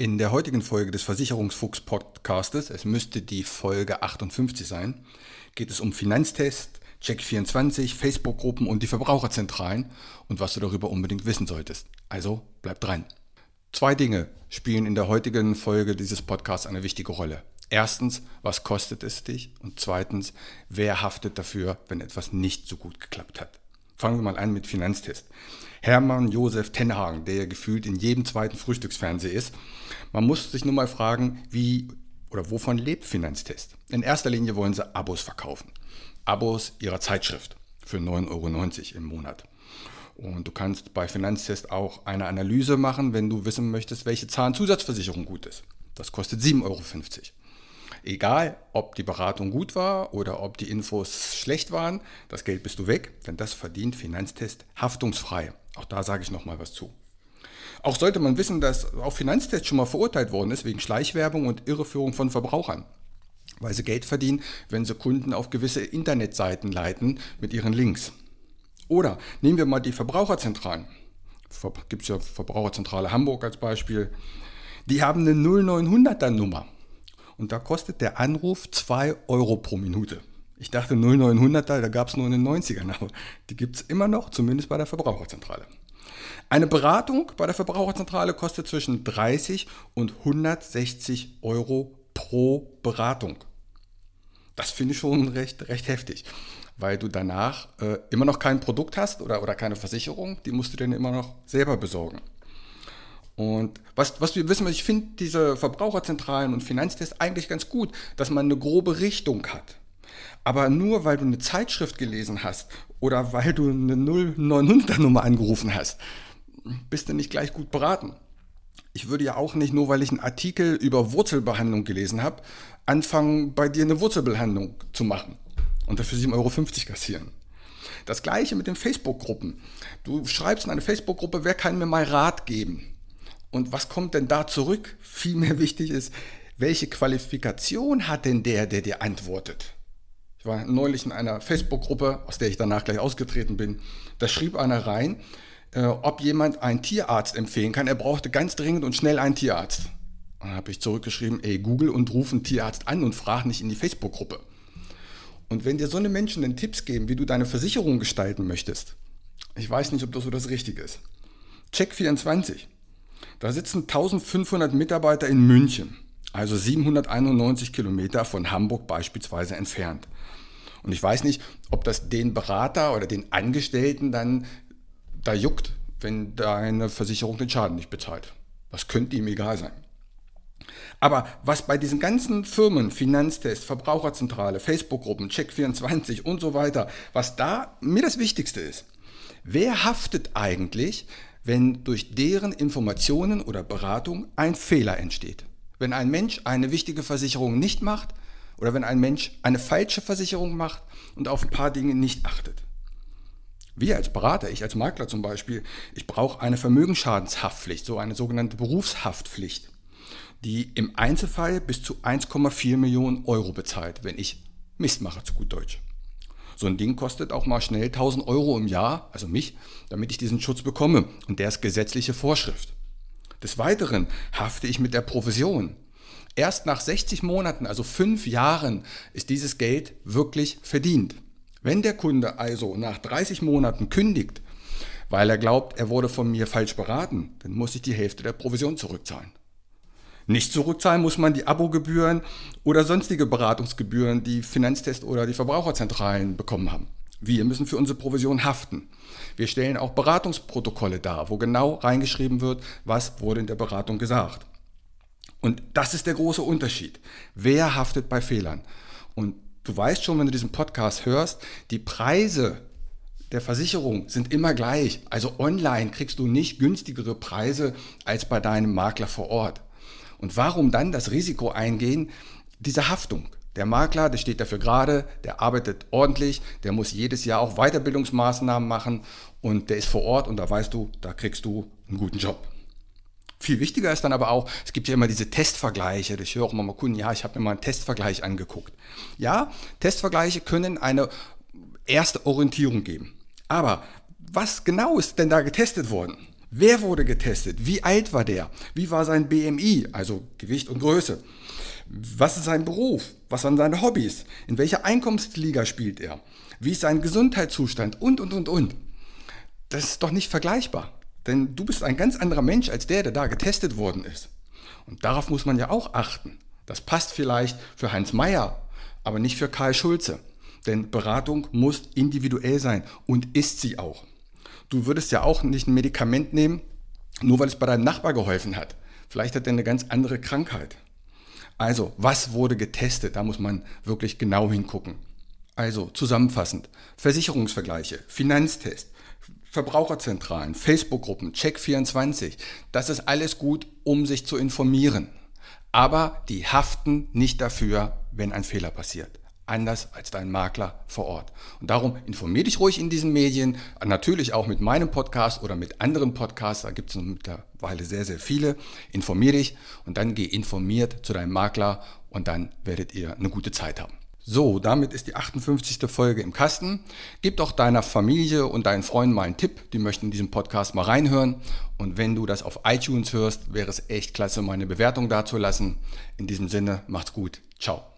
In der heutigen Folge des Versicherungsfuchs Podcastes, es müsste die Folge 58 sein, geht es um Finanztest, Check24, Facebook-Gruppen und die Verbraucherzentralen und was du darüber unbedingt wissen solltest. Also bleib dran. Zwei Dinge spielen in der heutigen Folge dieses Podcasts eine wichtige Rolle. Erstens, was kostet es dich? Und zweitens, wer haftet dafür, wenn etwas nicht so gut geklappt hat? Fangen wir mal an mit Finanztest. Hermann Josef Tenhagen, der ja gefühlt in jedem zweiten Frühstücksfernsehen ist. Man muss sich nur mal fragen, wie oder wovon lebt Finanztest? In erster Linie wollen sie Abos verkaufen. Abos ihrer Zeitschrift für 9,90 Euro im Monat. Und du kannst bei Finanztest auch eine Analyse machen, wenn du wissen möchtest, welche Zahnzusatzversicherung gut ist. Das kostet 7,50 Euro. Egal, ob die Beratung gut war oder ob die Infos schlecht waren, das Geld bist du weg, denn das verdient Finanztest haftungsfrei. Auch da sage ich nochmal was zu. Auch sollte man wissen, dass auch Finanztest schon mal verurteilt worden ist wegen Schleichwerbung und Irreführung von Verbrauchern. Weil sie Geld verdienen, wenn sie Kunden auf gewisse Internetseiten leiten mit ihren Links. Oder nehmen wir mal die Verbraucherzentralen. Gibt es ja Verbraucherzentrale Hamburg als Beispiel. Die haben eine 0900er Nummer. Und da kostet der Anruf 2 Euro pro Minute. Ich dachte 0900er, da gab es nur in den 90ern, aber die gibt es immer noch, zumindest bei der Verbraucherzentrale. Eine Beratung bei der Verbraucherzentrale kostet zwischen 30 und 160 Euro pro Beratung. Das finde ich schon recht, recht heftig, weil du danach äh, immer noch kein Produkt hast oder, oder keine Versicherung, die musst du dir immer noch selber besorgen. Und was, was wir wissen, ich finde diese Verbraucherzentralen und Finanztests eigentlich ganz gut, dass man eine grobe Richtung hat. Aber nur weil du eine Zeitschrift gelesen hast oder weil du eine 0900er Nummer angerufen hast, bist du nicht gleich gut beraten. Ich würde ja auch nicht, nur weil ich einen Artikel über Wurzelbehandlung gelesen habe, anfangen, bei dir eine Wurzelbehandlung zu machen und dafür 7,50 Euro kassieren. Das gleiche mit den Facebook-Gruppen. Du schreibst in eine Facebook-Gruppe, wer kann mir mal Rat geben? Und was kommt denn da zurück? Vielmehr wichtig ist, welche Qualifikation hat denn der, der dir antwortet? Ich war neulich in einer Facebook-Gruppe, aus der ich danach gleich ausgetreten bin. Da schrieb einer rein, äh, ob jemand einen Tierarzt empfehlen kann. Er brauchte ganz dringend und schnell einen Tierarzt. dann habe ich zurückgeschrieben, ey, Google und ruf einen Tierarzt an und frag nicht in die Facebook-Gruppe. Und wenn dir so eine Menschen dann Tipps geben, wie du deine Versicherung gestalten möchtest, ich weiß nicht, ob das so das Richtige ist. Check 24 da sitzen 1500 Mitarbeiter in München, also 791 Kilometer von Hamburg beispielsweise entfernt. Und ich weiß nicht, ob das den Berater oder den Angestellten dann da juckt, wenn deine Versicherung den Schaden nicht bezahlt. Das könnte ihm egal sein. Aber was bei diesen ganzen Firmen, Finanztest, Verbraucherzentrale, Facebook-Gruppen, Check24 und so weiter, was da mir das Wichtigste ist, wer haftet eigentlich, wenn durch deren Informationen oder Beratung ein Fehler entsteht. Wenn ein Mensch eine wichtige Versicherung nicht macht oder wenn ein Mensch eine falsche Versicherung macht und auf ein paar Dinge nicht achtet. Wir als Berater, ich als Makler zum Beispiel, ich brauche eine Vermögensschadenshaftpflicht, so eine sogenannte Berufshaftpflicht, die im Einzelfall bis zu 1,4 Millionen Euro bezahlt, wenn ich Mist mache, zu gut Deutsch. So ein Ding kostet auch mal schnell 1000 Euro im Jahr, also mich, damit ich diesen Schutz bekomme. Und der ist gesetzliche Vorschrift. Des Weiteren hafte ich mit der Provision. Erst nach 60 Monaten, also fünf Jahren, ist dieses Geld wirklich verdient. Wenn der Kunde also nach 30 Monaten kündigt, weil er glaubt, er wurde von mir falsch beraten, dann muss ich die Hälfte der Provision zurückzahlen. Nicht zurückzahlen muss man die Abogebühren oder sonstige Beratungsgebühren, die Finanztest oder die Verbraucherzentralen bekommen haben. Wir müssen für unsere Provision haften. Wir stellen auch Beratungsprotokolle dar, wo genau reingeschrieben wird, was wurde in der Beratung gesagt. Und das ist der große Unterschied. Wer haftet bei Fehlern? Und du weißt schon, wenn du diesen Podcast hörst, die Preise der Versicherung sind immer gleich. Also online kriegst du nicht günstigere Preise als bei deinem Makler vor Ort. Und warum dann das Risiko eingehen? Diese Haftung. Der Makler, der steht dafür gerade, der arbeitet ordentlich, der muss jedes Jahr auch Weiterbildungsmaßnahmen machen und der ist vor Ort und da weißt du, da kriegst du einen guten Job. Viel wichtiger ist dann aber auch, es gibt ja immer diese Testvergleiche. Ich höre auch immer mal Kunden, ja, ich habe mir mal einen Testvergleich angeguckt. Ja, Testvergleiche können eine erste Orientierung geben. Aber was genau ist denn da getestet worden? Wer wurde getestet? Wie alt war der? Wie war sein BMI, also Gewicht und Größe? Was ist sein Beruf? Was sind seine Hobbys? In welcher Einkommensliga spielt er? Wie ist sein Gesundheitszustand? Und, und, und, und. Das ist doch nicht vergleichbar. Denn du bist ein ganz anderer Mensch als der, der da getestet worden ist. Und darauf muss man ja auch achten. Das passt vielleicht für Heinz Meyer, aber nicht für Karl Schulze. Denn Beratung muss individuell sein und ist sie auch. Du würdest ja auch nicht ein Medikament nehmen, nur weil es bei deinem Nachbar geholfen hat. Vielleicht hat er eine ganz andere Krankheit. Also, was wurde getestet? Da muss man wirklich genau hingucken. Also, zusammenfassend, Versicherungsvergleiche, Finanztest, Verbraucherzentralen, Facebook-Gruppen, Check24, das ist alles gut, um sich zu informieren. Aber die haften nicht dafür, wenn ein Fehler passiert anders als dein Makler vor Ort. Und darum informier dich ruhig in diesen Medien, natürlich auch mit meinem Podcast oder mit anderen Podcasts, da gibt es mittlerweile sehr, sehr viele. Informier dich und dann geh informiert zu deinem Makler und dann werdet ihr eine gute Zeit haben. So, damit ist die 58. Folge im Kasten. Gib doch deiner Familie und deinen Freunden mal einen Tipp, die möchten in diesem Podcast mal reinhören. Und wenn du das auf iTunes hörst, wäre es echt klasse, meine Bewertung dazulassen. In diesem Sinne, macht's gut. Ciao.